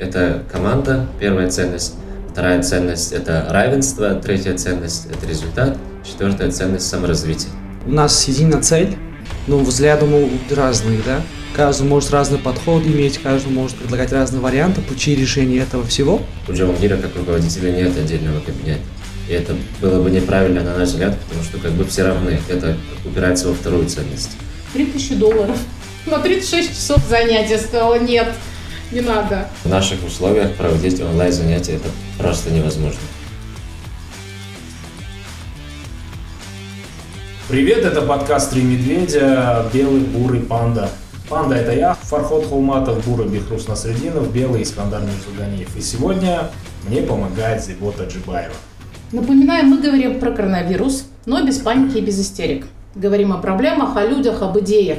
Это команда, первая ценность. Вторая ценность – это равенство. Третья ценность – это результат. Четвертая ценность – саморазвитие. У нас единая цель, но взгляды могут быть разные, да? Каждый может разный подход иметь, каждый может предлагать разные варианты, пути решения этого всего. У Джамагира как руководителя нет отдельного кабинета. И это было бы неправильно, на наш взгляд, потому что как бы все равны. Это упирается во вторую ценность. 3000 долларов. На 36 часов занятия сказала нет, не надо. В наших условиях проводить онлайн занятия это просто невозможно. Привет, это подкаст «Три медведя», «Белый, бурый, панда». Панда – это я, Фархот Хулматов, бурый Бехрус Насрединов, белый Искандар Мирзуганиев. И сегодня мне помогает Зибота Джибаева. Напоминаем, мы говорим про коронавирус, но без паники и без истерик. Говорим о проблемах, о людях, об идеях.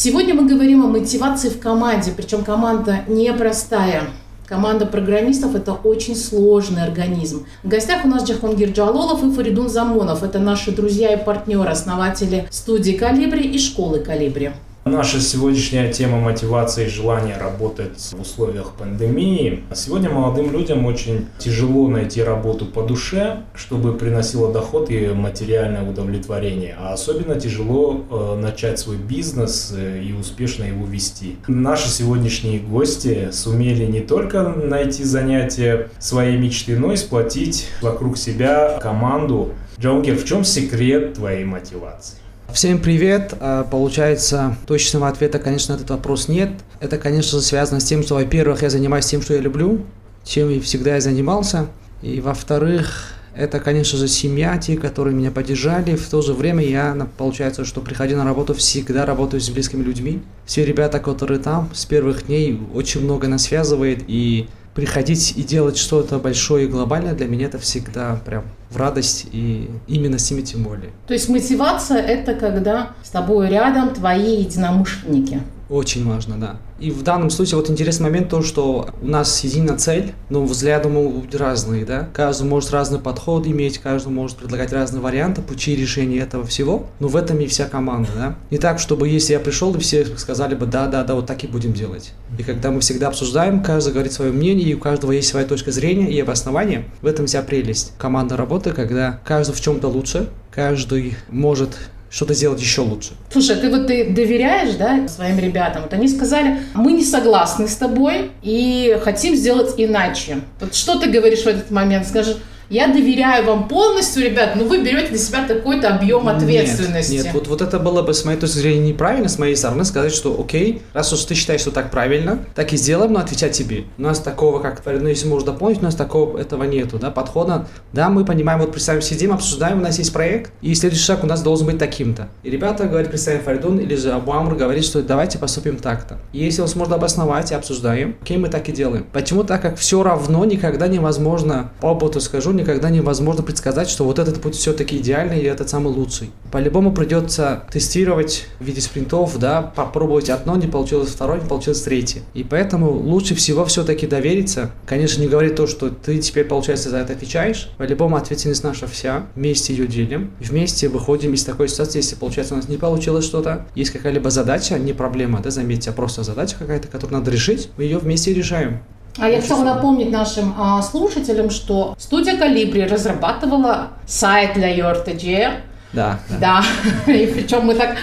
Сегодня мы говорим о мотивации в команде, причем команда непростая. Команда программистов – это очень сложный организм. В гостях у нас Джахонгир Джалолов и Фаридун Замонов. Это наши друзья и партнеры, основатели студии «Калибри» и школы «Калибри». Наша сегодняшняя тема мотивации и желания работать в условиях пандемии. Сегодня молодым людям очень тяжело найти работу по душе, чтобы приносило доход и материальное удовлетворение. А особенно тяжело э, начать свой бизнес э, и успешно его вести. Наши сегодняшние гости сумели не только найти занятие своей мечты, но и сплотить вокруг себя команду. Джонгер, в чем секрет твоей мотивации? Всем привет! А, получается, точного ответа, конечно, на этот вопрос нет. Это, конечно связано с тем, что, во-первых, я занимаюсь тем, что я люблю, чем и всегда я занимался. И, во-вторых, это, конечно же, семья, те, которые меня поддержали. В то же время я, получается, что приходя на работу, всегда работаю с близкими людьми. Все ребята, которые там, с первых дней очень много нас связывает. И приходить и делать что-то большое и глобальное, для меня это всегда прям в радость и именно с ними тем более. То есть мотивация – это когда с тобой рядом твои единомышленники. Очень важно, да. И в данном случае вот интересный момент то, что у нас единая цель, но взгляды могут быть разные, да. Каждый может разный подход иметь, каждый может предлагать разные варианты, пути решения этого всего, но в этом и вся команда, да. Не так, чтобы если я пришел, и все сказали бы, да, да, да, вот так и будем делать. И когда мы всегда обсуждаем, каждый говорит свое мнение, и у каждого есть своя точка зрения и обоснование, в этом вся прелесть. Команда работы, когда каждый в чем-то лучше, каждый может что-то сделать еще лучше. Слушай, ты вот ты доверяешь, да, своим ребятам? Вот они сказали, мы не согласны с тобой и хотим сделать иначе. Вот что ты говоришь в этот момент? Скажи, я доверяю вам полностью, ребят, но вы берете на себя такой-то объем ответственности. Нет, нет вот, вот это было бы с моей точки зрения неправильно, с моей стороны, сказать, что окей, раз уж ты считаешь, что так правильно, так и сделаем, но отвечать тебе. У нас такого, как, ну, если можно дополнить, у нас такого этого нету, да, подхода. Да, мы понимаем, вот представим, сидим, обсуждаем, у нас есть проект, и следующий шаг у нас должен быть таким-то. И ребята говорят, представим, Фаридун или же Абу Амр говорит, что давайте поступим так-то. И если он сможет обосновать и обсуждаем, окей, мы так и делаем. Почему? Так как все равно никогда невозможно, по опыту скажу, никогда невозможно предсказать, что вот этот путь все-таки идеальный и этот самый лучший. По-любому придется тестировать в виде спринтов, да, попробовать одно, не получилось второе, не получилось третье. И поэтому лучше всего все-таки довериться. Конечно, не говорить то, что ты теперь, получается, за это отвечаешь. По-любому ответственность наша вся. Вместе ее делим. Вместе выходим из такой ситуации, если, получается, у нас не получилось что-то. Есть какая-либо задача, не проблема, да, заметьте, а просто задача какая-то, которую надо решить, мы ее вместе решаем. А я хотела напомнить нашим а, слушателям, что студия Калибри разрабатывала сайт для URTG. Да. Да. да. И причем мы так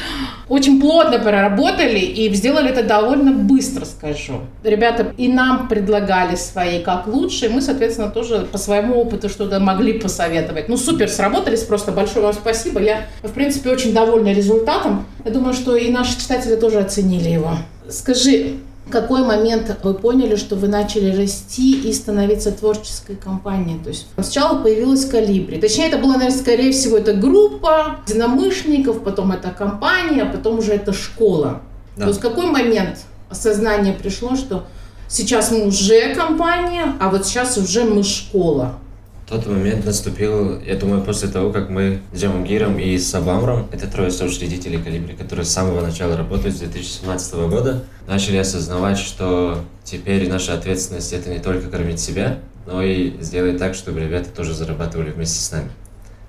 очень плотно проработали и сделали это довольно быстро, скажу. Ребята и нам предлагали свои как лучше, и мы, соответственно, тоже по своему опыту что-то могли посоветовать. Ну, супер, сработались, просто большое вам спасибо. Я, в принципе, очень довольна результатом. Я думаю, что и наши читатели тоже оценили его. Скажи, какой момент вы поняли, что вы начали расти и становиться творческой компанией? То есть сначала появилась Калибри. Точнее, это была, наверное, скорее всего, это группа единомышленников, потом это компания, а потом уже это школа. Да. То есть какой момент осознание пришло, что сейчас мы уже компания, а вот сейчас уже мы школа? Тот момент наступил, я думаю, после того, как мы с Джамагиром и Сабамром, это трое соучредителей Калибри, которые с самого начала работают с 2017 года, начали осознавать, что теперь наша ответственность это не только кормить себя, но и сделать так, чтобы ребята тоже зарабатывали вместе с нами.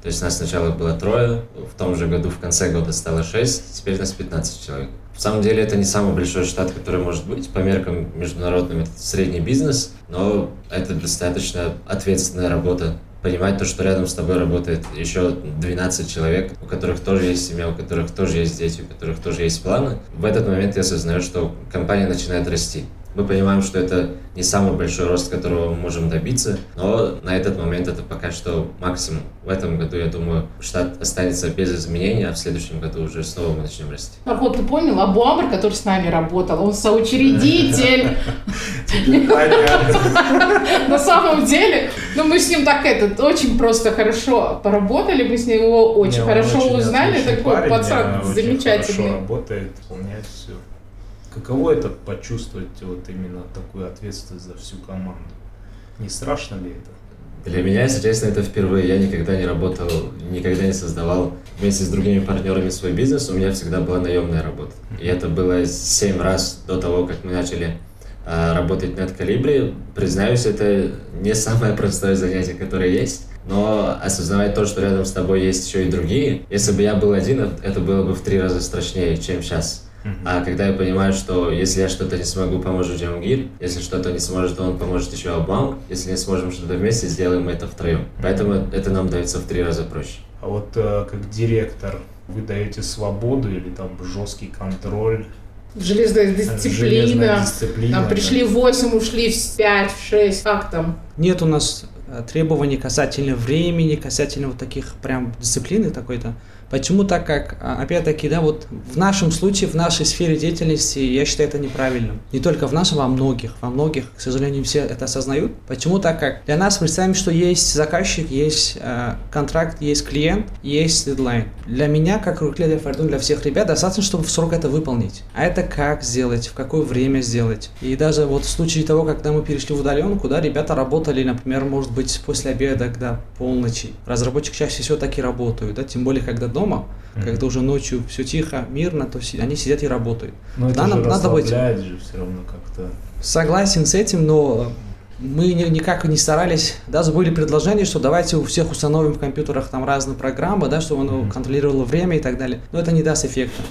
То есть нас сначала было трое, в том же году, в конце года стало шесть, теперь нас 15 человек. В самом деле это не самый большой штат, который может быть. По меркам международным это средний бизнес, но это достаточно ответственная работа. Понимать то, что рядом с тобой работает еще 12 человек, у которых тоже есть семья, у которых тоже есть дети, у которых тоже есть планы. В этот момент я осознаю, что компания начинает расти. Мы понимаем, что это не самый большой рост, которого мы можем добиться, но на этот момент это пока что максимум. В этом году, я думаю, штат останется без изменений, а в следующем году уже снова мы начнем расти. А вот ты понял, Абу Амр, который с нами работал, он соучредитель. На самом деле, ну мы с ним так этот очень просто хорошо поработали, мы с ним его очень хорошо узнали, такой пацан замечательный. работает, выполняет все. Каково это почувствовать вот именно такую ответственность за всю команду? Не страшно ли это? Для меня, если честно, это впервые. Я никогда не работал, никогда не создавал вместе с другими партнерами свой бизнес. У меня всегда была наемная работа. И это было семь раз до того, как мы начали э, работать над Калибри. Признаюсь, это не самое простое занятие, которое есть. Но осознавать то, что рядом с тобой есть еще и другие, если бы я был один, это было бы в три раза страшнее, чем сейчас. А когда я понимаю, что если я что-то не смогу, поможет Джамгир, если что-то не сможет, то он поможет еще Абам, если не сможем что-то вместе, сделаем мы это втроем. Поэтому это нам дается в три раза проще. А вот э, как директор вы даете свободу или там жесткий контроль? Железная дисциплина. Железная дисциплина, Там да. пришли в 8, ушли в 5, в 6. Как там? Нет у нас э, требований касательно времени, касательно вот таких прям дисциплины такой-то. Почему? Так как, а, опять-таки, да, вот в нашем случае, в нашей сфере деятельности, я считаю это неправильным. Не только в нашем, во многих. Во многих, к сожалению, все это осознают. Почему? Так как для нас представим, что есть заказчик, есть э, контракт, есть клиент, есть дедлайн. Для меня, как руководителя Фордун, для всех ребят, достаточно, чтобы в срок это выполнить. А это как сделать, в какое время сделать. И даже вот в случае того, когда мы перешли в удаленку, да, ребята работали, например, может быть, после обеда, когда полночи. Разработчик чаще всего так и работают, да, тем более, когда дома, когда уже ночью все тихо, мирно, то они сидят и работают. Но это Да, же надо быть- же все равно как-то. Согласен с этим, но мы ни- никак не старались. Даже были предложения, что давайте у всех установим в компьютерах там разные программы, да, чтобы оно контролировало время и так далее. Но это не даст эффекта.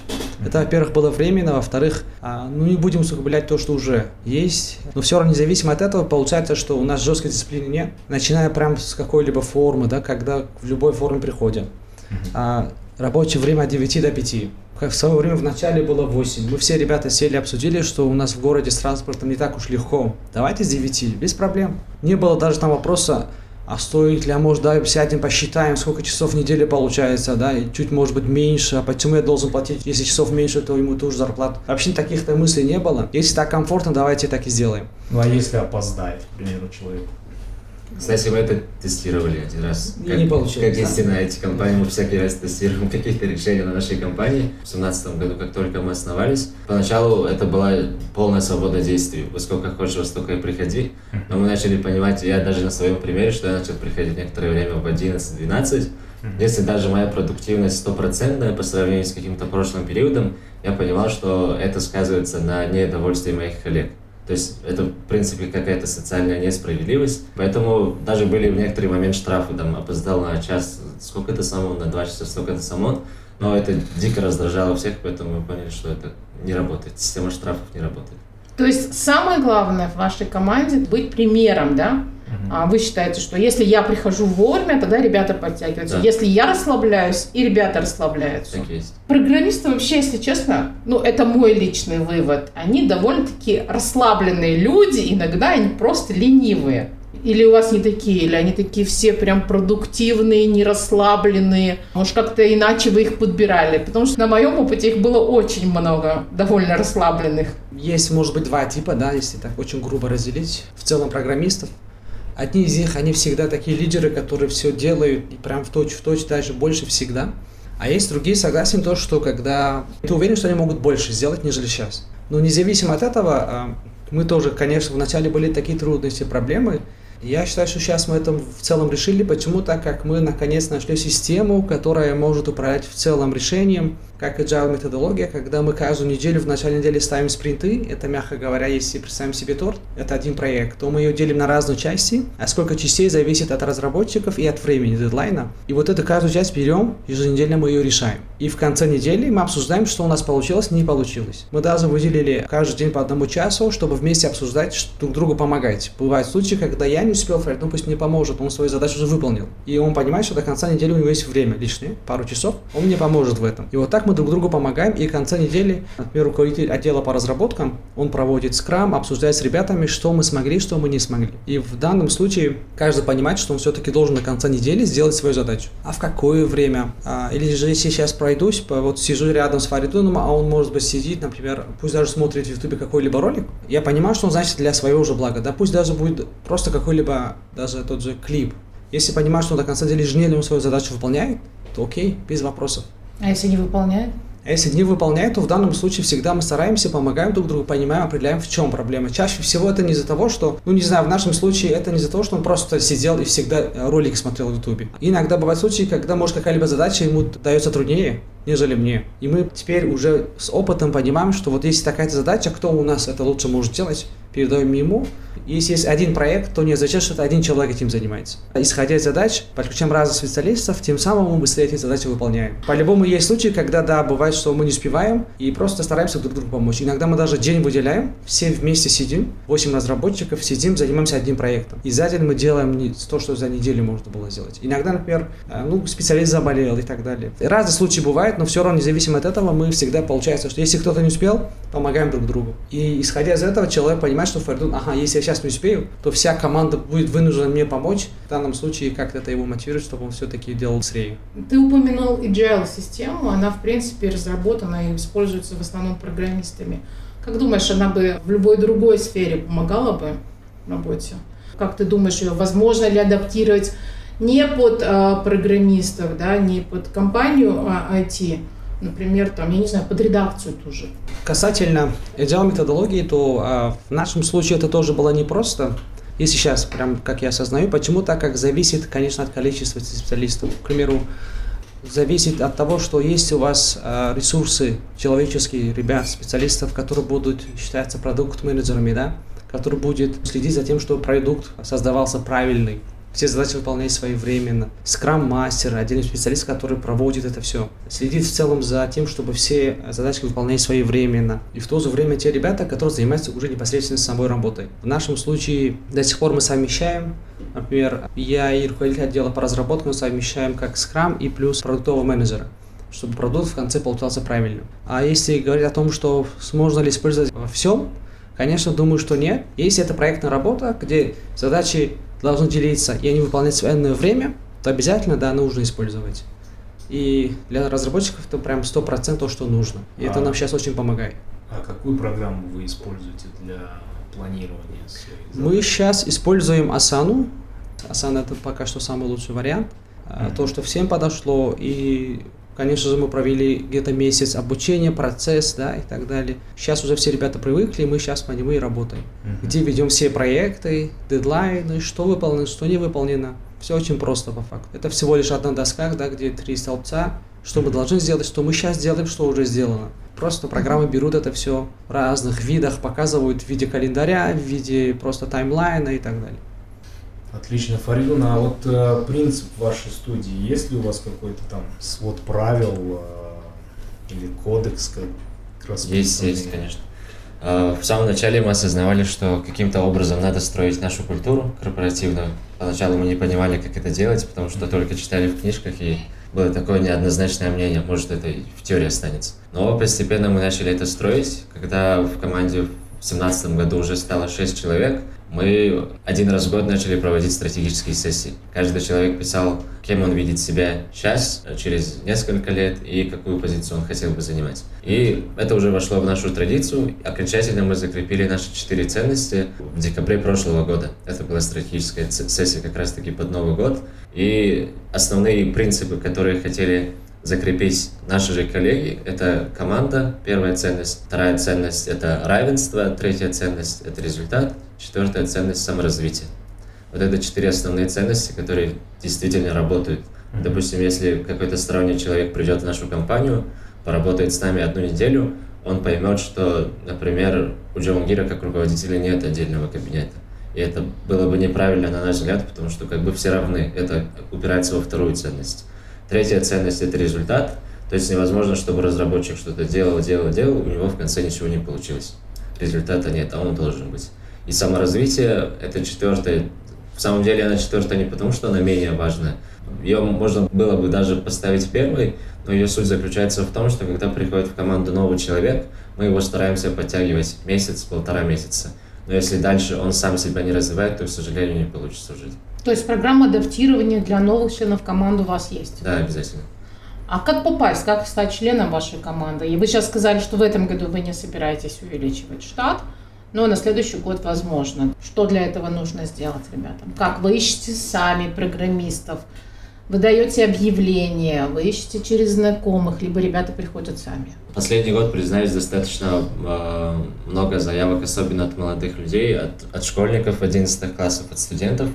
Это, во-первых, было временно, во-вторых, а, ну не будем усугублять то, что уже есть. Но все равно, независимо от этого, получается, что у нас жесткой дисциплины нет. Начиная прям с какой-либо формы, да, когда в любой форме приходим. А, рабочее время от 9 до 5. Как в свое время в начале было 8. Мы все ребята сели, обсудили, что у нас в городе с транспортом не так уж легко. Давайте с 9, без проблем. Не было даже там вопроса, а стоит ли, а может, да, сядем, посчитаем, сколько часов в неделю получается, да, и чуть, может быть, меньше, а почему я должен платить, если часов меньше, то ему тоже зарплату. Вообще таких-то мыслей не было. Если так комфортно, давайте так и сделаем. Ну а если опоздает, к примеру, человек? Кстати, мы это тестировали один раз. И не получилось, Как да? истинно эти компании, мы всякий раз тестируем какие-то решения на нашей компании. В 2017 году, как только мы основались, поначалу это была полная свобода действий. Во сколько хочешь, во столько и приходи. Но мы начали понимать, я даже на своем примере, что я начал приходить некоторое время в 11-12. Если даже моя продуктивность стопроцентная по сравнению с каким-то прошлым периодом, я понимал, что это сказывается на недовольстве моих коллег. То есть это, в принципе, какая-то социальная несправедливость. Поэтому даже были в некоторый момент штрафы, там, опоздал на час, сколько это самон, на два часа, сколько это самон. Но это дико раздражало всех, поэтому мы поняли, что это не работает. Система штрафов не работает. То есть самое главное в вашей команде быть примером, да? А вы считаете, что если я прихожу вовремя, тогда ребята подтягиваются. Да. Если я расслабляюсь, и ребята расслабляются. Так есть. Программисты вообще, если честно, ну это мой личный вывод, они довольно-таки расслабленные люди, иногда они просто ленивые. Или у вас не такие, или они такие все прям продуктивные, не расслабленные. Может, как-то иначе вы их подбирали. Потому что на моем опыте их было очень много довольно расслабленных. Есть, может быть, два типа, да, если так очень грубо разделить. В целом программистов. Одни из них, они всегда такие лидеры, которые все делают и прям в точь в точь, даже больше всегда. А есть другие, согласен, то, что когда ты уверен, что они могут больше сделать, нежели сейчас. Но независимо от этого, а, мы тоже, конечно, вначале были такие трудности, проблемы. Я считаю, что сейчас мы это в целом решили. Почему? Так как мы наконец нашли систему, которая может управлять в целом решением. Как agile методология, когда мы каждую неделю в начале недели ставим спринты, это, мягко говоря, если представим себе торт, это один проект, то мы ее делим на разные части, а сколько частей зависит от разработчиков и от времени дедлайна. И вот эту каждую часть берем, еженедельно мы ее решаем. И в конце недели мы обсуждаем, что у нас получилось, не получилось. Мы даже выделили каждый день по одному часу, чтобы вместе обсуждать, друг другу помогать. Бывают случаи, когда я не успел, Фред, ну пусть мне поможет, он свою задачу уже выполнил. И он понимает, что до конца недели у него есть время лишнее, пару часов, он мне поможет в этом. И вот так мы друг другу помогаем, и в конце недели, например, руководитель отдела по разработкам, он проводит скрам, обсуждает с ребятами, что мы смогли, что мы не смогли. И в данном случае каждый понимает, что он все-таки должен до конца недели сделать свою задачу. А в какое время? А, или же сейчас пройдусь, вот сижу рядом с Фаридуном, а он, может быть, сидит, например, пусть даже смотрит в Ютубе какой-либо ролик, я понимаю, что он значит для своего же блага. Да пусть даже будет просто какой-либо, даже тот же клип. Если понимаю, что он до конца недели еженедельно свою задачу выполняет, то окей, без вопросов. А если не выполняет? А если не выполняет, то в данном случае всегда мы стараемся, помогаем друг другу, понимаем, определяем, в чем проблема. Чаще всего это не из-за того, что, ну не знаю, в нашем случае это не из-за того, что он просто сидел и всегда э, ролики смотрел в Ютубе. Иногда бывают случаи, когда, может, какая-либо задача ему дается труднее, нежели мне. И мы теперь уже с опытом понимаем, что вот если такая задача, кто у нас это лучше может делать, передаем ему. Если есть один проект, то не означает, что это один человек этим занимается. Исходя из задач, подключаем разных специалистов, тем самым мы быстрее эти задачи выполняем. По-любому есть случаи, когда, да, бывает, что мы не успеваем, и просто стараемся друг другу помочь. Иногда мы даже день выделяем, все вместе сидим, 8 разработчиков сидим, занимаемся одним проектом. И за день мы делаем не то, что за неделю можно было сделать. Иногда, например, э, ну, специалист заболел и так далее. Разные случаи бывают, но все равно, независимо от этого, мы всегда получается, что если кто-то не успел, помогаем друг другу. И исходя из этого, человек понимает, что Фардун, ага, если я сейчас не успею, то вся команда будет вынуждена мне помочь. В данном случае как-то это его мотивирует, чтобы он все-таки делал быстрее. Ты упомянул agile систему, она в принципе разработана и используется в основном программистами. Как думаешь, она бы в любой другой сфере помогала бы в работе? Как ты думаешь, ее возможно ли адаптировать не под э, программистов, да, не под компанию а, IT, например, там, я не знаю, под редакцию тоже. Касательно agile методологии, то а, в нашем случае это тоже было непросто. И сейчас, прям как я осознаю, почему так как зависит, конечно, от количества специалистов. К примеру, зависит от того, что есть у вас а, ресурсы человеческие, ребят, специалистов, которые будут считаться продукт-менеджерами, да, который будет следить за тем, чтобы продукт создавался правильный, все задачи выполнять своевременно. Скрам-мастер, отдельный специалист, который проводит это все. Следит в целом за тем, чтобы все задачи выполнять своевременно. И в то же время те ребята, которые занимаются уже непосредственно самой работой. В нашем случае до сих пор мы совмещаем Например, я и руководитель отдела по разработке мы совмещаем как скрам и плюс продуктового менеджера чтобы продукт в конце получался правильным. А если говорить о том, что можно ли использовать во всем, конечно, думаю, что нет. Если это проектная работа, где задачи должны делиться, и они выполняют в военное время, то обязательно, да, нужно использовать. И для разработчиков это прям сто процентов, что нужно. И а, это нам сейчас очень помогает. А какую программу вы используете для планирования Мы сейчас используем Asana. Asana это пока что самый лучший вариант. Mm-hmm. То, что всем подошло, и Конечно же, мы провели где-то месяц обучения, процесс, да, и так далее. Сейчас уже все ребята привыкли, мы сейчас по нему и работаем. Uh-huh. Где ведем все проекты, дедлайны, что выполнено, что не выполнено. Все очень просто по факту. Это всего лишь одна доска, да, где три столбца, что мы должны сделать, что мы сейчас делаем, что уже сделано. Просто программы берут это все в разных видах, показывают в виде календаря, в виде просто таймлайна и так далее. Отлично, Фаридун, а вот э, принцип вашей студии, есть ли у вас какой-то там свод правил э, или кодекс как Есть, есть, конечно. Э, в самом начале мы осознавали, что каким-то образом надо строить нашу культуру корпоративную. Поначалу мы не понимали, как это делать, потому что только читали в книжках и было такое неоднозначное мнение, может это и в теории останется. Но постепенно мы начали это строить, когда в команде в 2017 году уже стало 6 человек – мы один раз в год начали проводить стратегические сессии. Каждый человек писал, кем он видит себя сейчас, через несколько лет и какую позицию он хотел бы занимать. И это уже вошло в нашу традицию. Окончательно мы закрепили наши четыре ценности в декабре прошлого года. Это была стратегическая сессия как раз-таки под Новый год. И основные принципы, которые хотели закрепить наши же коллеги. Это команда, первая ценность. Вторая ценность – это равенство. Третья ценность – это результат. Четвертая ценность – саморазвитие. Вот это четыре основные ценности, которые действительно работают. Допустим, если какой-то сторонний человек придет в нашу компанию, поработает с нами одну неделю, он поймет, что, например, у Джамангира как руководителя нет отдельного кабинета. И это было бы неправильно, на наш взгляд, потому что как бы все равны. Это упирается во вторую ценность. Третья ценность – это результат. То есть невозможно, чтобы разработчик что-то делал, делал, делал, у него в конце ничего не получилось. Результата нет, а он должен быть. И саморазвитие – это четвертое. В самом деле она четвертая не потому, что она менее важная. Ее можно было бы даже поставить первой, но ее суть заключается в том, что когда приходит в команду новый человек, мы его стараемся подтягивать месяц, полтора месяца. Но если дальше он сам себя не развивает, то, к сожалению, не получится жить. То есть программа адаптирования для новых членов команды у вас есть? Да, обязательно. А как попасть, как стать членом вашей команды? И вы сейчас сказали, что в этом году вы не собираетесь увеличивать штат, но на следующий год возможно. Что для этого нужно сделать ребятам? Как вы ищете сами программистов? Вы даете объявления, вы ищете через знакомых, либо ребята приходят сами? Последний год, признаюсь, достаточно э, много заявок, особенно от молодых людей, от, от школьников 11 классов, от студентов,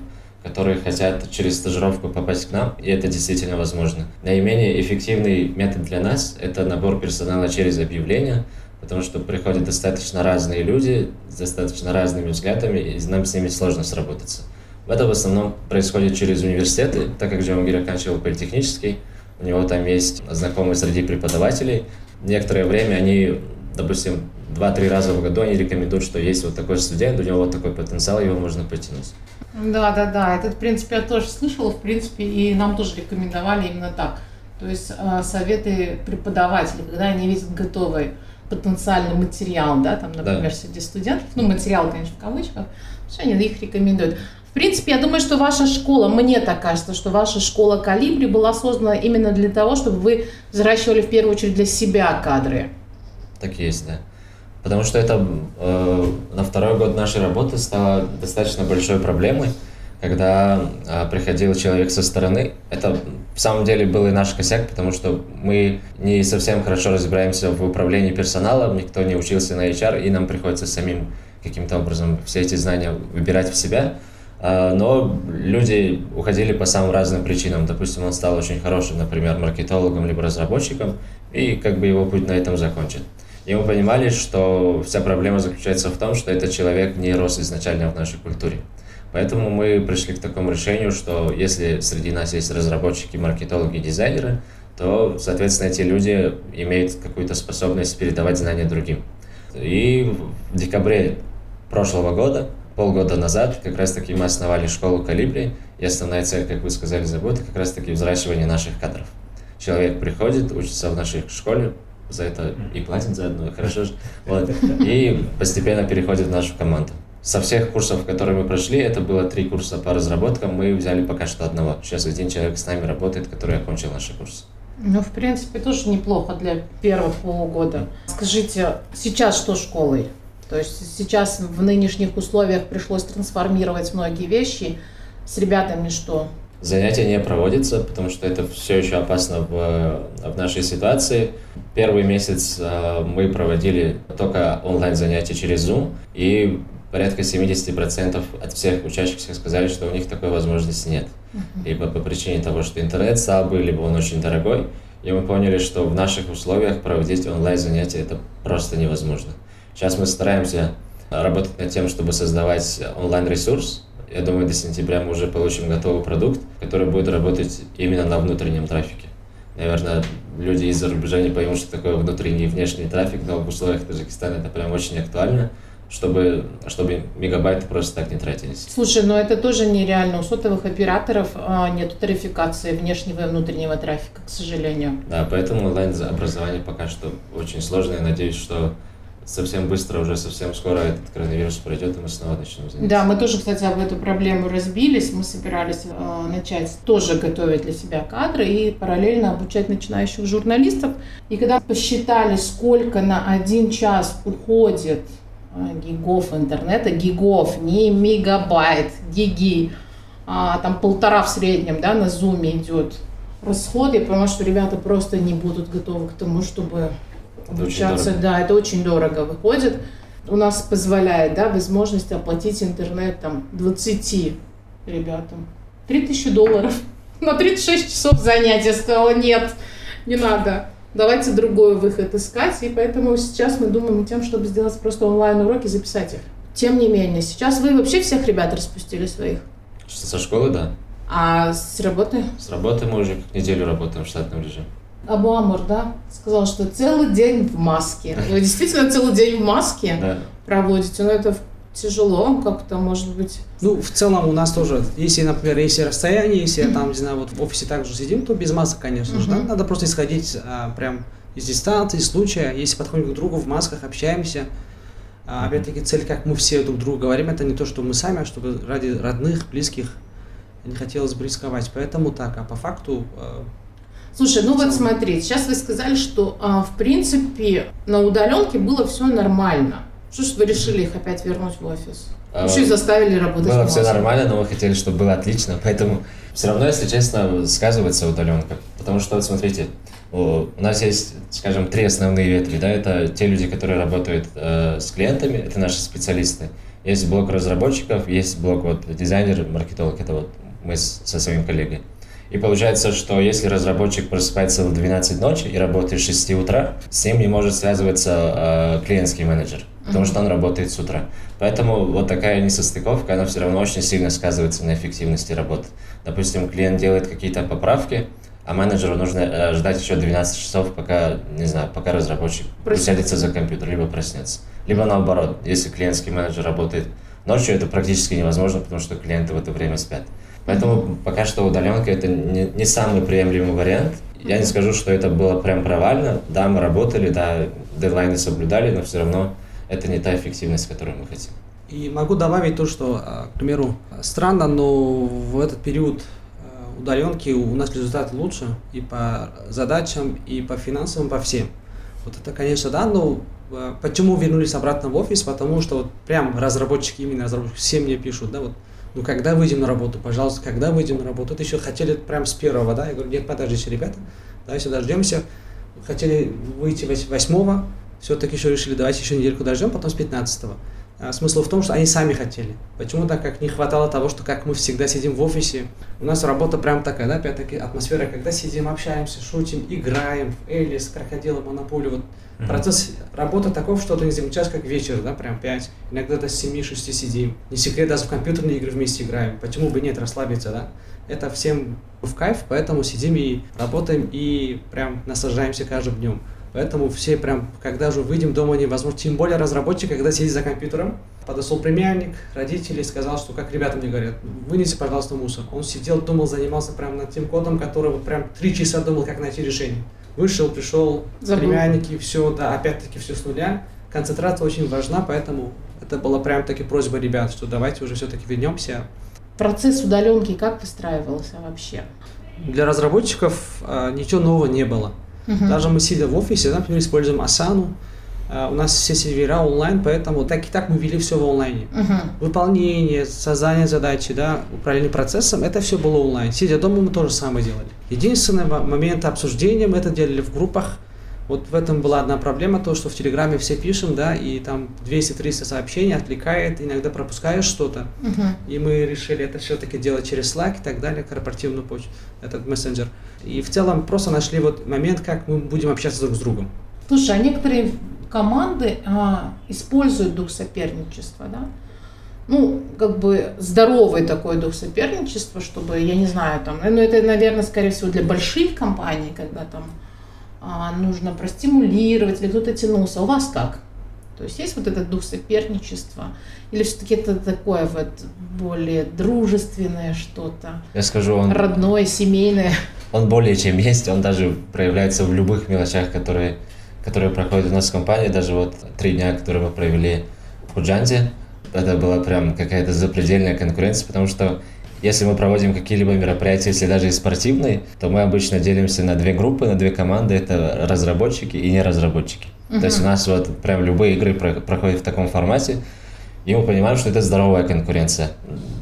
которые хотят через стажировку попасть к нам, и это действительно возможно. Наименее эффективный метод для нас – это набор персонала через объявления, потому что приходят достаточно разные люди с достаточно разными взглядами, и нам с ними сложно сработаться. Это в основном происходит через университеты, так как Джамагир оканчивал политехнический, у него там есть знакомые среди преподавателей. Некоторое время они, допустим, два-три раза в году они рекомендуют, что есть вот такой студент, у него вот такой потенциал, его можно потянуть. Да, да, да. Это, в принципе, я тоже слышала, в принципе, и нам тоже рекомендовали именно так. То есть э, советы преподавателей, когда они видят готовый потенциальный материал, да, там, например, да. среди студентов, ну, материал, конечно, в кавычках, все они их рекомендуют. В принципе, я думаю, что ваша школа, мне так кажется, что ваша школа «Калибри» была создана именно для того, чтобы вы взращивали в первую очередь для себя кадры. Так есть, да. Потому что это э, на второй год нашей работы стало достаточно большой проблемой, когда э, приходил человек со стороны. Это в самом деле был и наш косяк, потому что мы не совсем хорошо разбираемся в управлении персоналом, никто не учился на HR, и нам приходится самим каким-то образом все эти знания выбирать в себя. А, но люди уходили по самым разным причинам. Допустим, он стал очень хорошим, например, маркетологом либо разработчиком, и как бы его путь на этом закончен. И мы понимали, что вся проблема заключается в том, что этот человек не рос изначально в нашей культуре. Поэтому мы пришли к такому решению, что если среди нас есть разработчики, маркетологи, дизайнеры, то, соответственно, эти люди имеют какую-то способность передавать знания другим. И в декабре прошлого года полгода назад как раз-таки мы основали школу «Калибри», и основная цель, как вы сказали, заботы, как раз-таки взращивание наших кадров. Человек приходит, учится в нашей школе, за это и платит заодно, хорошо же, вот, и постепенно переходит в нашу команду. Со всех курсов, которые мы прошли, это было три курса по разработкам, мы взяли пока что одного. Сейчас один человек с нами работает, который окончил наши курсы. Ну, в принципе, тоже неплохо для первого полугода. Скажите, сейчас что школой? То есть сейчас в нынешних условиях пришлось трансформировать многие вещи. С ребятами что? Занятия не проводятся, потому что это все еще опасно в, в нашей ситуации. Первый месяц э, мы проводили только онлайн-занятия через Zoom, и порядка 70% от всех учащихся сказали, что у них такой возможности нет. Uh-huh. Либо по причине того, что интернет слабый, либо он очень дорогой. И мы поняли, что в наших условиях проводить онлайн-занятия это просто невозможно. Сейчас мы стараемся работать над тем, чтобы создавать онлайн-ресурс. Я думаю, до сентября мы уже получим готовый продукт, который будет работать именно на внутреннем трафике. Наверное, люди из-за рубежа не поймут, что такое внутренний и внешний трафик, но в условиях Таджикистана это прям очень актуально чтобы, чтобы мегабайты просто так не тратились. Слушай, но это тоже нереально. У сотовых операторов а, нет тарификации внешнего и внутреннего трафика, к сожалению. Да, поэтому онлайн-образование пока что очень сложно. Я надеюсь, что совсем быстро, уже совсем скоро этот коронавирус пройдет, и мы снова начнем заниматься. Да, мы тоже, кстати, об эту проблему разбились. Мы собирались э, начать тоже готовить для себя кадры и параллельно обучать начинающих журналистов. И когда посчитали, сколько на один час уходит гигов интернета, гигов, не мегабайт, гиги, а, там полтора в среднем, да, на зуме идет расход, я поняла, что ребята просто не будут готовы к тому, чтобы обучаться, да, это очень дорого выходит. У нас позволяет, да, возможность оплатить интернет там 20 ребятам. 3000 долларов на 36 часов занятия. Сказала, нет, не надо. Давайте другой выход искать. И поэтому сейчас мы думаем о том, чтобы сделать просто онлайн-уроки, записать их. Тем не менее, сейчас вы вообще всех ребят распустили своих. Что со школы, да. А с работы? С работы мы уже как неделю работаем в штатном режиме. Абу Амур, да, сказал, что целый день в маске. Вы действительно целый день в маске проводите, но это тяжело как-то, может быть. Ну, в целом у нас тоже, если, например, если расстояние, если я там, не знаю, вот в офисе также сидим, то без масок, конечно же, да, надо просто исходить а, прям из дистанции, из случая, если подходим друг к другу в масках, общаемся, а, опять-таки цель, как мы все друг другу говорим, это не то, что мы сами, а чтобы ради родных, близких не хотелось бы рисковать, поэтому так, а по факту а, Слушай, ну вот смотри, сейчас вы сказали, что а, в принципе на удаленке было все нормально. Что ж вы решили их опять вернуть в офис? А, Еще и заставили работать Было все нормально, но мы хотели, чтобы было отлично, поэтому все равно, если честно, сказывается удаленка. Потому что, вот смотрите, у у нас есть, скажем, три основные ветви, да, это те люди, которые работают э, с клиентами, это наши специалисты. Есть блок разработчиков, есть блок вот дизайнер, маркетолог, это вот мы с- со своим коллегой. И получается, что если разработчик просыпается в 12 ночи и работает с 6 утра, с ним не может связываться э, клиентский менеджер, потому что он работает с утра. Поэтому вот такая несостыковка, она все равно очень сильно сказывается на эффективности работы. Допустим, клиент делает какие-то поправки, а менеджеру нужно э, ждать еще 12 часов, пока, не знаю, пока разработчик усядется за компьютер, либо проснется. Либо наоборот, если клиентский менеджер работает ночью, это практически невозможно, потому что клиенты в это время спят. Поэтому пока что удаленка это не, не самый приемлемый вариант. Я не скажу, что это было прям провально. Да, мы работали, да, дедлайны соблюдали, но все равно это не та эффективность, которую мы хотим. И могу добавить то, что, а, к примеру, странно, но в этот период а, удаленки у нас результаты лучше и по задачам, и по финансовым, по всем. Вот это, конечно, да, но а, почему вернулись обратно в офис? Потому что вот прям разработчики, именно разработчики, все мне пишут, да, вот, ну когда выйдем на работу, пожалуйста, когда выйдем на работу? Это еще хотели прям с первого, да, я говорю, нет, подождите, ребята, давайте дождемся. Хотели выйти вось- восьмого, все-таки еще решили, давайте еще недельку дождем, потом с 15 а, Смысл в том, что они сами хотели. Почему так как не хватало того, что как мы всегда сидим в офисе, у нас работа прям такая, да, опять-таки атмосфера, когда сидим, общаемся, шутим, играем в Элис, крокодила, монополию, вот Мгм. Процесс работы таков, что ты не замечаешь, как вечер, да, прям 5, иногда до 7-6 сидим. Не секрет, даже в компьютерные игры вместе играем. Почему бы нет, расслабиться, да? Это всем в кайф, поэтому сидим и работаем, и прям наслаждаемся каждым днем. Поэтому все прям, когда же выйдем дома, невозможно. Тем более разработчик, когда сидит за компьютером, подошел племянник, родители, сказал, что, как ребята мне говорят, вынеси, пожалуйста, мусор. Он сидел, думал, занимался прям над тем кодом, который вот прям три часа думал, как найти решение. Вышел, пришел, Забыл. племянники, все, да, опять-таки все с нуля. Концентрация очень важна, поэтому это была прям таки просьба ребят, что давайте уже все-таки вернемся. Процесс удаленки как выстраивался вообще? Для разработчиков а, ничего нового не было. Мгм. Даже мы сидя в офисе, например, используем Asana, а, у нас все сервера онлайн, поэтому так и так мы вели все в онлайне. Мгм. Выполнение, создание задачи, да, управление процессом, это все было онлайн. Сидя дома, мы тоже самое делали. Единственный мо- момент обсуждения мы это делали в группах. Вот в этом была одна проблема, то, что в Телеграме все пишем, да, и там 200-300 сообщений отвлекает, иногда пропускаешь что-то. Мгм. И мы решили это все-таки делать через Slack и так далее, корпоративную почту, этот мессенджер. И в целом просто нашли вот момент, как мы будем общаться друг с другом. Слушай, а некоторые команды а, используют дух соперничества, да? Ну, как бы здоровый такой дух соперничества, чтобы, я не знаю, там, ну, это, наверное, скорее всего, для больших компаний, когда там нужно простимулировать или кто-то тянулся. У вас как? То есть есть вот этот дух соперничества? Или все-таки это такое вот более дружественное что-то, Я скажу, он, родное, семейное? он более чем есть, он даже проявляется в любых мелочах, которые, которые проходят у нас в компании. Даже вот три дня, которые мы провели в Худжанде, это была прям какая-то запредельная конкуренция, потому что если мы проводим какие-либо мероприятия, если даже и спортивные, то мы обычно делимся на две группы, на две команды. Это разработчики и неразработчики. То есть у нас вот прям любые игры про- проходят в таком формате, и мы понимаем, что это здоровая конкуренция.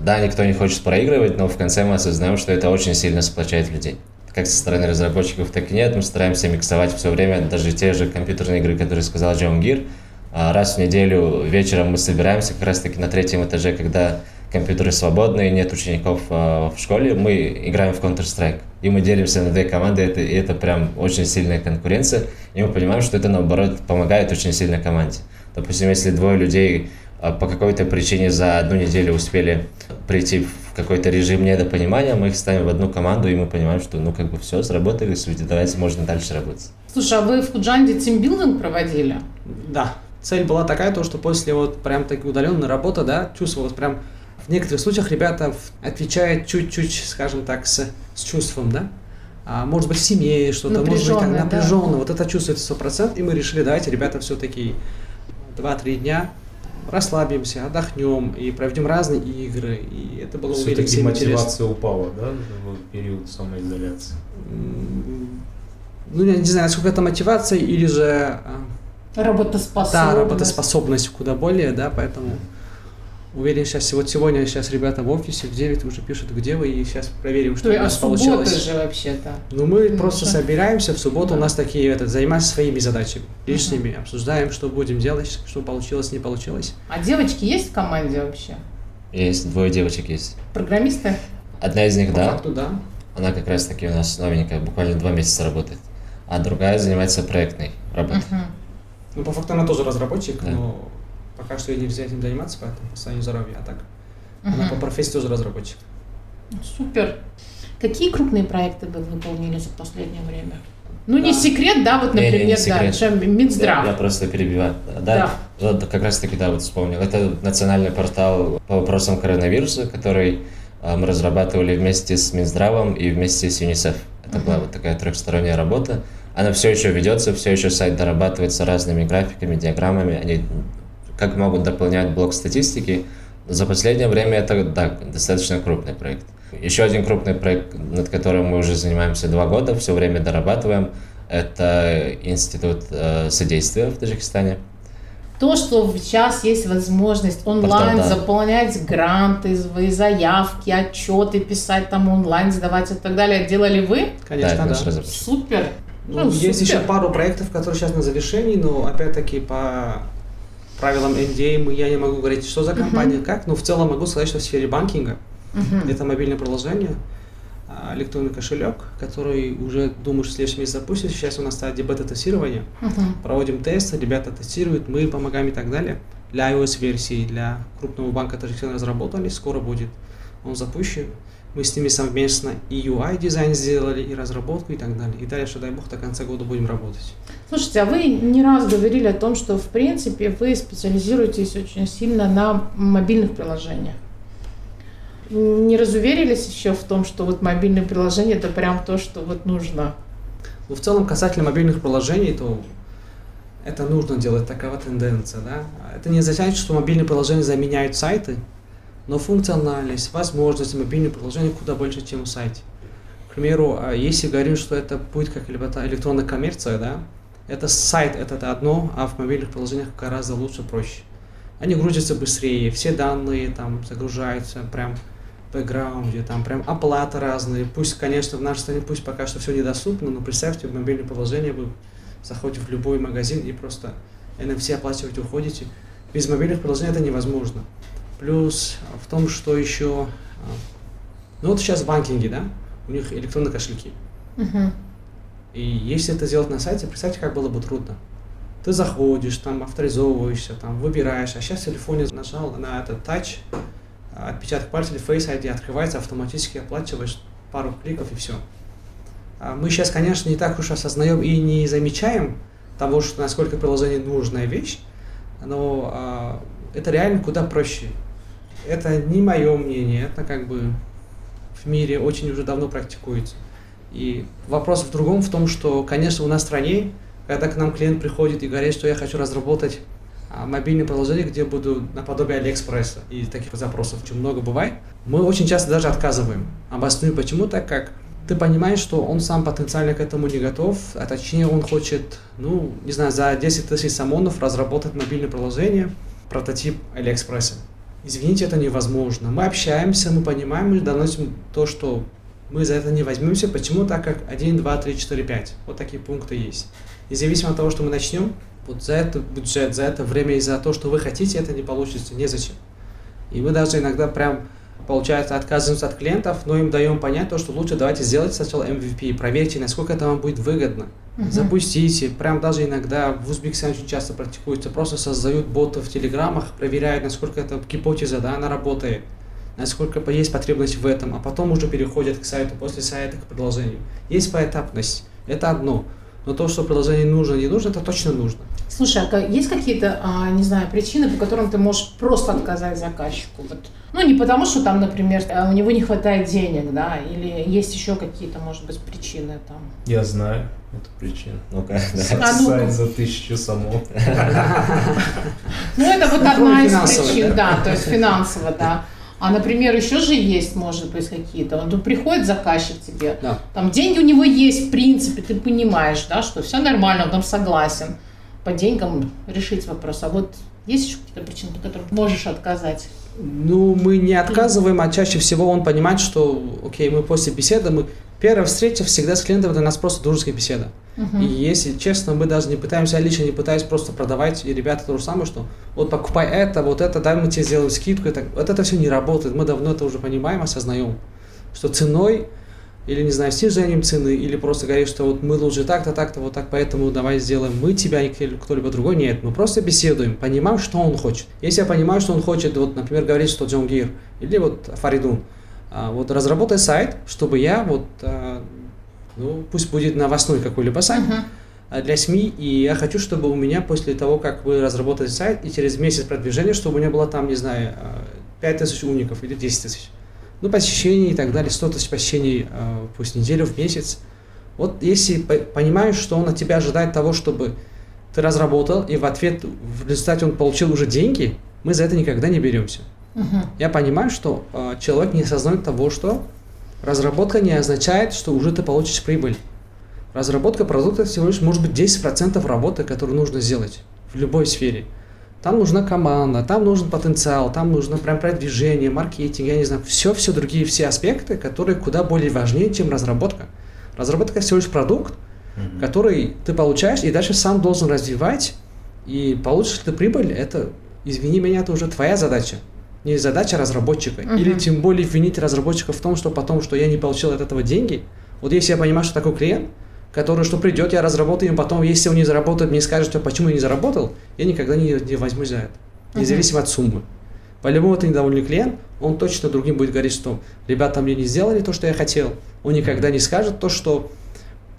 Да, никто не хочет проигрывать, но в конце мы осознаем, что это очень сильно сплочает людей. Как со стороны разработчиков, так и нет. Мы стараемся миксовать все время, даже те же компьютерные игры, которые сказал Джон Гир. А Раз в неделю вечером мы собираемся как раз-таки на третьем этаже, когда компьютеры свободные, нет учеников э, в школе, мы играем в Counter-Strike. И мы делимся на две команды, это, и это прям очень сильная конкуренция. И мы понимаем, что это, наоборот, помогает очень сильно команде. Допустим, если двое людей э, по какой-то причине за одну неделю успели прийти в какой-то режим недопонимания, мы их ставим в одну команду, и мы понимаем, что, ну, как бы все, сработали, давайте можно дальше работать. Слушай, а вы в Куджанде тимбилдинг проводили? Да. Цель была такая, то, что после вот прям таки удаленной работы, да, чувствовалось прям в некоторых случаях ребята отвечают чуть-чуть, скажем так, с, с чувством, да, а, может быть, в семье что-то, может быть, так напряженно, да. вот это чувствуется сто процентов, и мы решили, давайте, ребята, все-таки два-три дня расслабимся, отдохнем и проведем разные игры, и это было всем мотивация интересно. упала, да, в период самоизоляции? Ну, я не знаю, насколько это мотивация или же... А, работоспособность. Да, работоспособность куда более, да, поэтому... Уверен, сейчас, вот сегодня сейчас ребята в офисе в 9 уже пишут, где вы, и сейчас проверим, что То у нас а получилось. же вообще-то. Ну, мы ну, просто что? собираемся, в субботу да. у нас такие, это, занимаемся своими задачами, личными, uh обсуждаем, что будем делать, что получилось, не получилось. А девочки есть в команде вообще? Есть, двое девочек есть. Программисты? Одна из них, По да. факту, да. Она как раз таки у нас новенькая, буквально два месяца работает. А другая занимается проектной работой. uh Ну, по факту она тоже разработчик, да. но Пока что ей нельзя этим заниматься, поэтому по состоянию здоровья, а так угу. она по профессии тоже разработчик. Супер. Какие крупные проекты вы выполнили за последнее время? Ну, да. не секрет, да, вот, например, не, не, не секрет. да, Минздрав. Я, я просто перебиваю. Да, да. Вот, как раз таки, да, вот вспомнил. Это национальный портал по вопросам коронавируса, который э, мы разрабатывали вместе с Минздравом и вместе с ЮНИСЕФ. Это uh-huh. была вот такая трехсторонняя работа. Она все еще ведется, все еще сайт дорабатывается разными графиками, диаграммами. Они как могут дополнять блок статистики. За последнее время это да, достаточно крупный проект. Еще один крупный проект, над которым мы уже занимаемся два года, все время дорабатываем, это Институт э, содействия в Таджикистане. То, что сейчас есть возможность онлайн Портал, да. заполнять гранты, свои заявки, отчеты писать там онлайн, сдавать и так далее, делали вы? Конечно, да. да. Супер. Ну, ну, есть супер. еще пару проектов, которые сейчас на завершении, но опять-таки по правилам NDA я не могу говорить, что за компания, uh-huh. как, но в целом могу сказать, что в сфере банкинга uh-huh. это мобильное приложение, а, электронный кошелек, который уже, думаю, что в следующем месяце запустится. Сейчас у нас стадия бета-тестирования. Uh-huh. Проводим тесты, ребята тестируют, мы помогаем и так далее. Для iOS-версии, для крупного банка Таджикистана разработали, скоро будет он запущен. Мы с ними совместно и UI дизайн сделали, и разработку, и так далее. И дальше, дай бог, до конца года будем работать. Слушайте, а вы не раз говорили о том, что, в принципе, вы специализируетесь очень сильно на мобильных приложениях. Не разуверились еще в том, что вот мобильные приложения это прям то, что вот нужно? Ну, в целом, касательно мобильных приложений, то это нужно делать, такова тенденция, да. Это не означает, что мобильные приложения заменяют сайты, но функциональность, возможности мобильных приложений куда больше, чем в сайте. К примеру, а если говорим, что это будет как электронная коммерция, да, это сайт это одно, а в мобильных приложениях гораздо лучше, проще. Они грузятся быстрее, все данные там загружаются прям в бэкграунде, там прям оплаты разные. Пусть, конечно, в нашей стране пусть пока что все недоступно, но представьте, в мобильное приложение вы заходите в любой магазин и просто NFC оплачиваете, уходите. Без мобильных приложений это невозможно. Плюс в том, что еще... А, ну вот сейчас банкинги, да, у них электронные кошельки. Uh-huh. И если это сделать на сайте, представьте, как было бы трудно. Ты заходишь, там авторизовываешься, там выбираешь, а сейчас в телефоне нажал на этот тач, отпечаток пальца или Face ID открывается, автоматически оплачиваешь пару кликов и все. А мы сейчас, конечно, не так уж осознаем и не замечаем того, что насколько приложение нужная вещь, но это реально куда проще это не мое мнение, это как бы в мире очень уже давно практикуется. И вопрос в другом, в том, что, конечно, у нас в стране, когда к нам клиент приходит и говорит, что я хочу разработать а, мобильное приложение, где буду наподобие Алиэкспресса, и таких запросов очень много бывает, мы очень часто даже отказываем. Обосную почему, так как ты понимаешь, что он сам потенциально к этому не готов, а точнее он хочет, ну, не знаю, за 10 тысяч самонов разработать мобильное приложение, прототип Алиэкспресса извините, это невозможно. Мы общаемся, мы понимаем, мы доносим то, что мы за это не возьмемся. Почему? Так как 1, 2, 3, 4, 5. Вот такие пункты есть. И зависимо от того, что мы начнем, вот за это бюджет, за это время и за то, что вы хотите, это не получится. Незачем. И мы даже иногда прям, получается, отказываемся от клиентов, но им даем понять то, что лучше давайте сделать сначала MVP, проверьте, насколько это вам будет выгодно. Мгм. Запустите. Прям даже иногда в Узбекистане очень часто практикуется. Просто создают боты в телеграммах, проверяют, насколько эта гипотеза, да, она работает. Насколько есть потребность в этом. А потом уже переходят к сайту, после сайта к предложению. Есть поэтапность. Это одно. Но то, что приложение нужно, не нужно, это точно нужно. Слушай, а есть какие-то, а, не знаю, причины, по которым ты можешь просто отказать заказчику? Вот. Ну, не потому, что там, например, а, у него не хватает денег, да, или есть еще какие-то, может быть, причины там. Я знаю эту причину. Ну-ка, да. А. Сайт за тысячу само. Ну, это вот Ну, одна из причин, да, то есть финансово, да. А, например, еще же есть, может быть, какие-то. Он тут приходит заказчик тебе, Да. там деньги у него есть, в принципе, ты понимаешь, да, что все нормально, он там согласен по деньгам решить вопрос. А вот есть еще какие-то причины, по которым можешь отказать? Ну, мы не отказываем, а чаще всего он понимает, что, окей, мы после беседы, мы первая встреча всегда с клиентом для нас просто дружеская беседа. Мгм. И если честно, мы даже не пытаемся, я лично не пытаюсь просто продавать, и ребята то же самое, что вот покупай это, вот это, дай мы тебе сделаем скидку. Это, вот это все не работает, мы давно это уже понимаем, осознаем, что ценой или, не знаю, снижением цены, или просто говоришь, что вот мы лучше так-то, так-то, вот так, поэтому давай сделаем мы тебя и кто-либо другой. Нет, мы просто беседуем, понимаем, что он хочет. Если я понимаю, что он хочет, вот, например, говорить, что Джон Гир или вот Фаридун, а, вот разработай сайт, чтобы я вот, а, ну, пусть будет новостной какой-либо сайт, а, для СМИ, и я хочу, чтобы у меня после того, как вы разработали сайт, и через месяц продвижения, чтобы у меня было там, не знаю, а, 5000 уников или 10 тысяч. Ну, посещений и так далее, 100 тысяч посещений а, пусть неделю в месяц. Вот если по- понимаешь, что он от тебя ожидает того, чтобы ты разработал, и в ответ, в результате он получил уже деньги, мы за это никогда не беремся. Мгм. Я понимаю, что э, человек не осознает того, что разработка не означает, что уже ты получишь прибыль. Разработка продукта всего лишь может быть 10% работы, которую нужно сделать в любой сфере. Там нужна команда, там нужен потенциал, там нужно прям продвижение, маркетинг, я не знаю, все-все другие все аспекты, которые куда более важнее, чем разработка. Разработка всего лишь продукт, Мгм. который ты получаешь и дальше сам должен развивать. И получишь ты прибыль, это, извини меня, это уже твоя задача. Не задача разработчика. Мгм. Или тем более винить разработчика в том, что потом, что я не получил от этого деньги. Вот если я понимаю, что такой клиент, который что придет, я разработаю, и потом, если он не заработает, мне скажет, что почему я не заработал, я никогда не, не возьмусь за это. Независимо от суммы. По-любому это недовольный клиент, он точно другим будет говорить, что ребята мне не сделали то, что я хотел. Он никогда не скажет то, что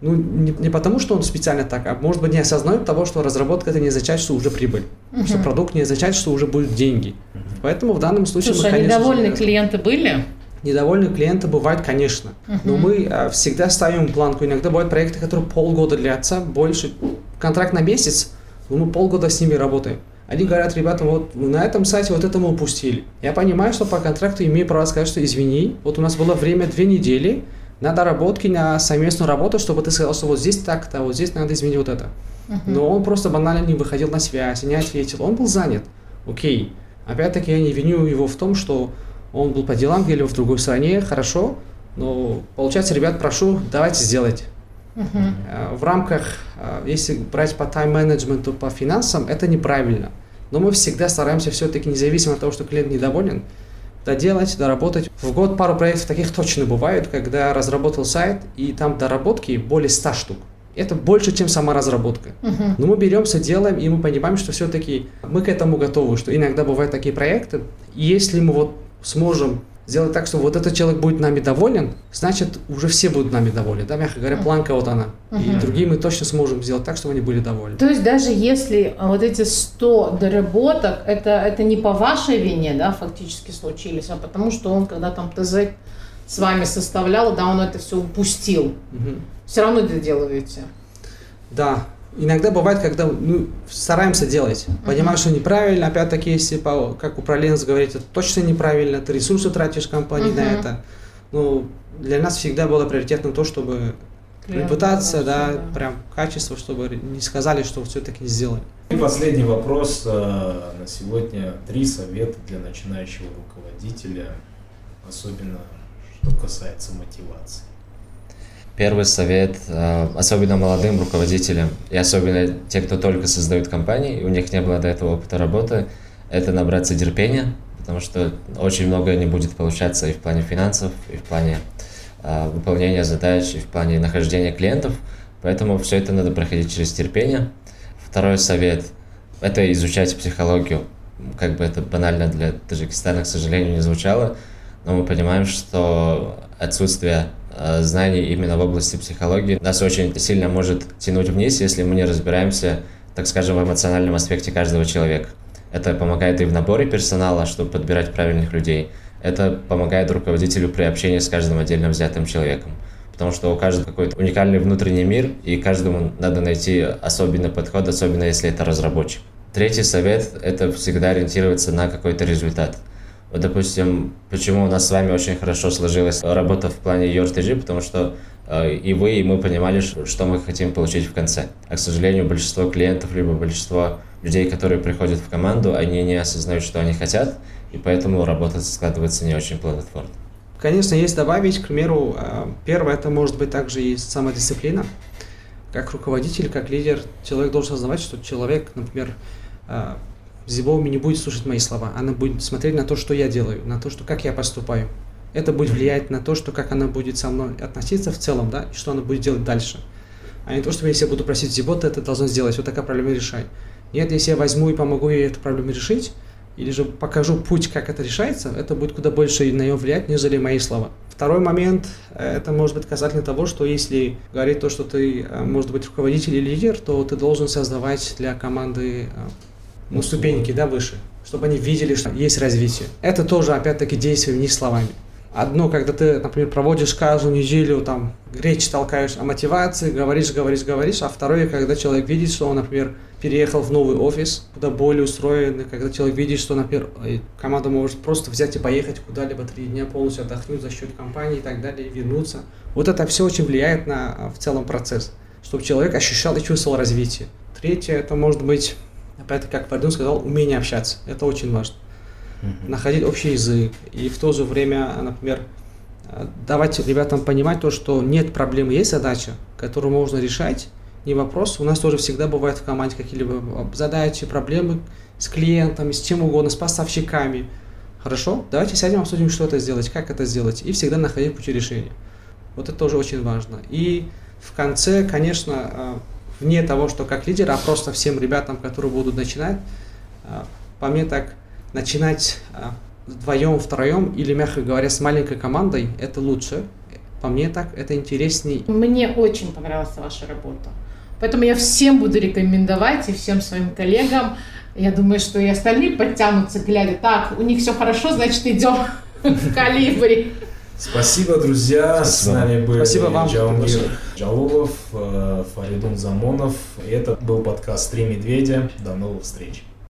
ну, не, не потому, что он специально так, а может быть не осознает того, что разработка это не означает, что уже прибыль. Что Мгм. продукт не означает, что уже будут деньги. Поэтому в данном случае Слушай, мы, а конечно недовольные клиенты были? Недовольные клиенты бывают, конечно. Но Мгм. мы а, всегда ставим планку. Иногда бывают проекты, которые полгода длятся, больше. Контракт на месяц, но мы полгода с ними работаем. Они говорят, ребята, вот на этом сайте вот это мы упустили. Я понимаю, что по контракту имею право сказать, что извини, вот у нас было время две недели на доработки, на совместную работу, чтобы ты сказал, что вот здесь так-то, вот здесь надо изменить вот это. Мгм. Но он просто банально не выходил на связь, не ответил. Он был занят. Окей. Опять-таки я не виню его в том, что он был по делам или в другой стране, хорошо. Но получается, ребят, прошу, давайте сделать. Э, В рамках, э, если брать по тайм-менеджменту, по финансам, это неправильно. Но мы всегда стараемся все-таки, независимо от того, что клиент недоволен, доделать, доработать. В год пару проектов таких точно бывает, когда разработал сайт, и там доработки более 100 штук. Это больше, чем сама разработка. Мгм. Но мы беремся, делаем, и мы понимаем, что все-таки мы к этому готовы, что иногда бывают такие проекты. И если мы вот сможем сделать так, что вот этот человек будет нами доволен, значит, уже все будут нами довольны. Да, мягко говоря, планка вот она. И Мгм. другие мы точно сможем сделать так, чтобы они были довольны. То есть даже если а, вот эти 100 доработок, это, это не по вашей вине, да, фактически случились, а потому что он, когда там ТЗ с вами составлял, да, он это все упустил. Мгм. Все равно это делаете. Да. Иногда бывает, когда ну, стараемся делать. Понимаю, что неправильно. Опять-таки, если, по, как управленец говорит, это точно неправильно. Ты ресурсы тратишь компании на это. Но для нас всегда было приоритетно то, чтобы Клиент репутация, да, да. прям качество, чтобы не сказали, что все-таки не сделали. И последний вопрос э, на сегодня. Три совета для начинающего руководителя, особенно что касается мотивации. Первый совет, э, особенно молодым руководителям, и особенно те, кто только создают компании, и у них не было до этого опыта работы, это набраться терпения, потому что очень многое не будет получаться и в плане финансов, и в плане э, выполнения задач, и в плане нахождения клиентов. Поэтому все это надо проходить через терпение. Второй совет – это изучать психологию. Как бы это банально для Таджикистана, к сожалению, не звучало, но мы понимаем, что отсутствие знаний именно в области психологии нас очень сильно может тянуть вниз, если мы не разбираемся, так скажем, в эмоциональном аспекте каждого человека. Это помогает и в наборе персонала, чтобы подбирать правильных людей. Это помогает руководителю при общении с каждым отдельно взятым человеком. Потому что у каждого какой-то уникальный внутренний мир, и каждому надо найти особенный подход, особенно если это разработчик. Третий совет – это всегда ориентироваться на какой-то результат. Вот, допустим, почему у нас с вами очень хорошо сложилась работа в плане URTG, потому что э, и вы, и мы понимали, что мы хотим получить в конце. А, к сожалению, большинство клиентов, либо большинство людей, которые приходят в команду, они не осознают, что они хотят, и поэтому работа складывается не очень плодотворно. Конечно, есть добавить, к примеру, э, первое, это может быть также и самодисциплина. Как руководитель, как лидер, человек должен осознавать, что человек, например, э, Зибоуми не будет слушать мои слова, она будет смотреть на то, что я делаю, на то, что как я поступаю. Это будет влиять на то, что как она будет со мной относиться в целом, да, и что она будет делать дальше. А не то, что если я буду просить Зибо, ты это должен сделать, вот такая проблема решай. Нет, если я возьму и помогу ей эту проблему решить, или же покажу путь, как это решается, это будет куда больше на нее влиять, нежели мои слова. Второй момент, э, это может быть касательно того, что если говорить то, что ты, э, может быть, руководитель или лидер, то ты должен создавать для команды э, ну, ступеньки, да, выше, чтобы они видели, что есть развитие. Это тоже, опять-таки, действие не словами. Одно, когда ты, например, проводишь каждую неделю, там, речь толкаешь о мотивации, говоришь, говоришь, говоришь, а второе, когда человек видит, что он, например, переехал в новый офис, куда более устроенный, когда человек видит, что, например, команда может просто взять и поехать куда-либо три дня полностью отдохнуть за счет компании и так далее, и вернуться. Вот это все очень влияет на а, в целом процесс, чтобы человек ощущал и чувствовал развитие. Третье, это может быть опять как Фардун сказал, умение общаться. Это очень важно. Mm-hmm. Находить общий язык. И в то же время, например, давать ребятам понимать то, что нет проблемы, есть задача, которую можно решать, не вопрос. У нас тоже всегда бывает в команде какие-либо задачи, проблемы с клиентами, с чем угодно, с поставщиками. Хорошо, давайте сядем, обсудим, что это сделать, как это сделать, и всегда находить пути решения. Вот это тоже очень важно. И в конце, конечно, а, вне того, что как лидер, а просто всем ребятам, которые будут начинать, а, по мне так, начинать а, вдвоем, втроем или, мягко говоря, с маленькой командой, это лучше. По мне так, это интересней. Мне очень понравилась ваша работа. Поэтому я всем буду рекомендовать и всем своим коллегам. Я думаю, что и остальные подтянутся, глядя, так, у них все хорошо, значит, идем в калибре. Спасибо, друзья. Спасибо. С нами был Спасибо вам. Джаумир Джалулов, э, Фаридун Замонов. Это был подкаст «Три медведя». До новых встреч.